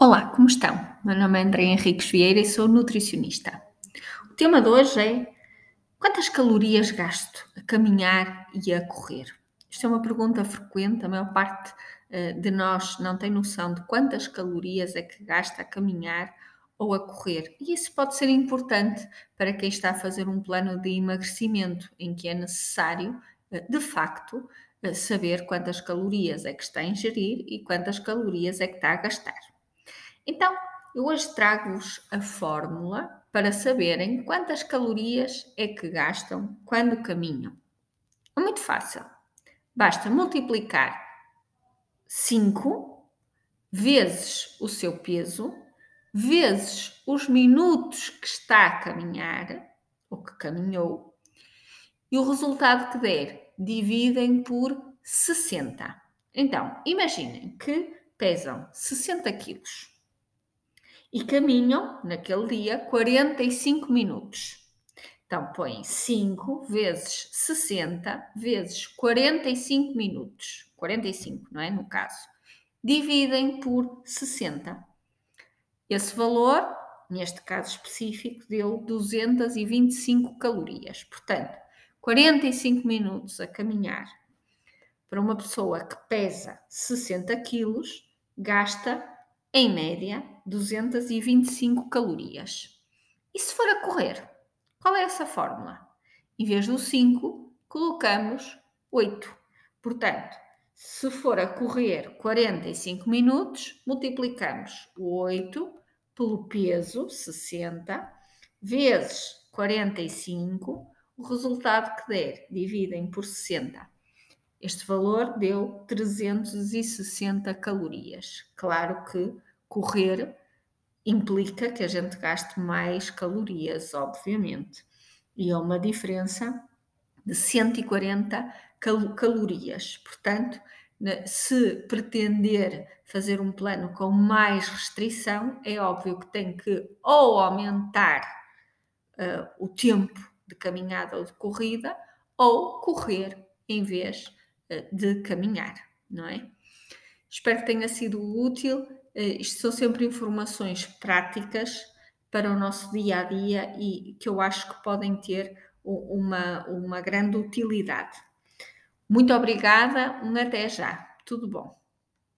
Olá, como estão? Meu nome é André Henriques Vieira e sou nutricionista. O tema de hoje é quantas calorias gasto a caminhar e a correr? Isto é uma pergunta frequente, a maior parte uh, de nós não tem noção de quantas calorias é que gasta a caminhar ou a correr. E isso pode ser importante para quem está a fazer um plano de emagrecimento em que é necessário, uh, de facto, uh, saber quantas calorias é que está a ingerir e quantas calorias é que está a gastar. Então, eu hoje trago-vos a fórmula para saberem quantas calorias é que gastam quando caminham. É muito fácil. Basta multiplicar 5 vezes o seu peso, vezes os minutos que está a caminhar, ou que caminhou, e o resultado que der, dividem por 60. Então, imaginem que pesam 60 quilos e caminham naquele dia 45 minutos. Então põem 5 vezes 60 vezes 45 minutos. 45, não é? No caso. Dividem por 60. Esse valor, neste caso específico, deu 225 calorias. Portanto, 45 minutos a caminhar para uma pessoa que pesa 60 quilos gasta em média, 225 calorias. E se for a correr? Qual é essa fórmula? Em vez do 5, colocamos 8. Portanto, se for a correr 45 minutos, multiplicamos o 8 pelo peso, 60, vezes 45, o resultado que der, dividem por 60. Este valor deu 360 calorias. Claro que correr implica que a gente gaste mais calorias, obviamente. E é uma diferença de 140 cal calorias. Portanto, se pretender fazer um plano com mais restrição, é óbvio que tem que ou aumentar uh, o tempo de caminhada ou de corrida, ou correr em vez eh, de caminhar, não é? Espero que tenha sido útil. Eh, isto são sempre informações práticas para o nosso dia a dia e que eu acho que podem ter uma, uma grande utilidade. Muito obrigada, um até já. Tudo bom.